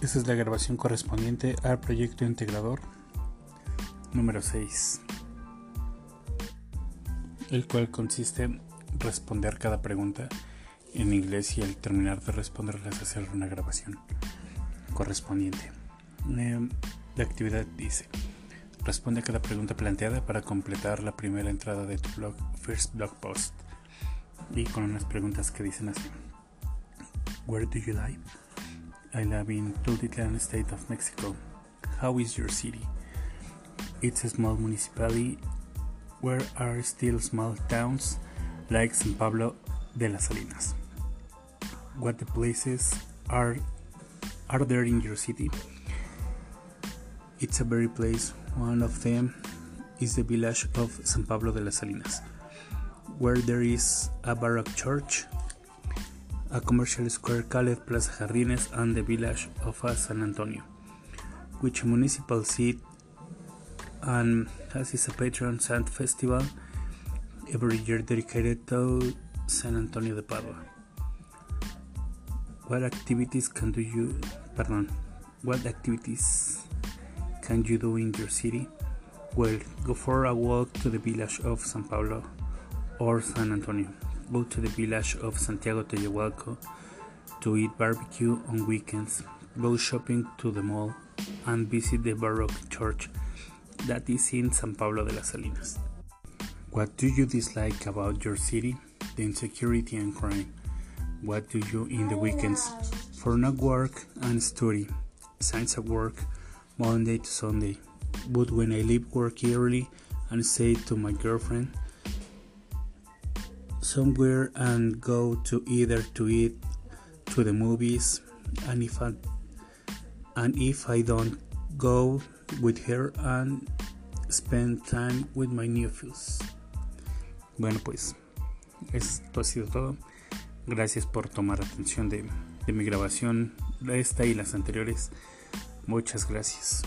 Esta es la grabación correspondiente al proyecto integrador número 6, el cual consiste en responder cada pregunta en inglés y al terminar de responderlas hacer una grabación correspondiente. Eh, la actividad dice, responde a cada pregunta planteada para completar la primera entrada de tu blog, First Blog Post, y con unas preguntas que dicen así. Where do you live? I live in Tultitlán state of Mexico. How is your city? It's a small municipality where are still small towns like San Pablo de las Salinas. What the places are are there in your city? It's a very place. One of them is the village of San Pablo de las Salinas, where there is a Baroque church a commercial square called Plaza Jardines and the village of San Antonio, which municipal seat and has its patron saint festival every year dedicated to San Antonio de Padua. What activities can do you pardon, what activities can you do in your city? Well, go for a walk to the village of San Paulo or San Antonio go to the village of Santiago Teyahualco to eat barbecue on weekends, go shopping to the mall, and visit the Baroque church that is in San Pablo de las Salinas. What do you dislike about your city? The insecurity and crime. What do you in the weekends? For not work and study. Science at work, Monday to Sunday. But when I leave work early and say to my girlfriend, somewhere and go to either to eat to the movies and if I, and if I don't go with her and spend time with my nephews. Bueno pues esto ha sido todo. Gracias por tomar atención de, de mi grabación, esta y las anteriores. Muchas gracias.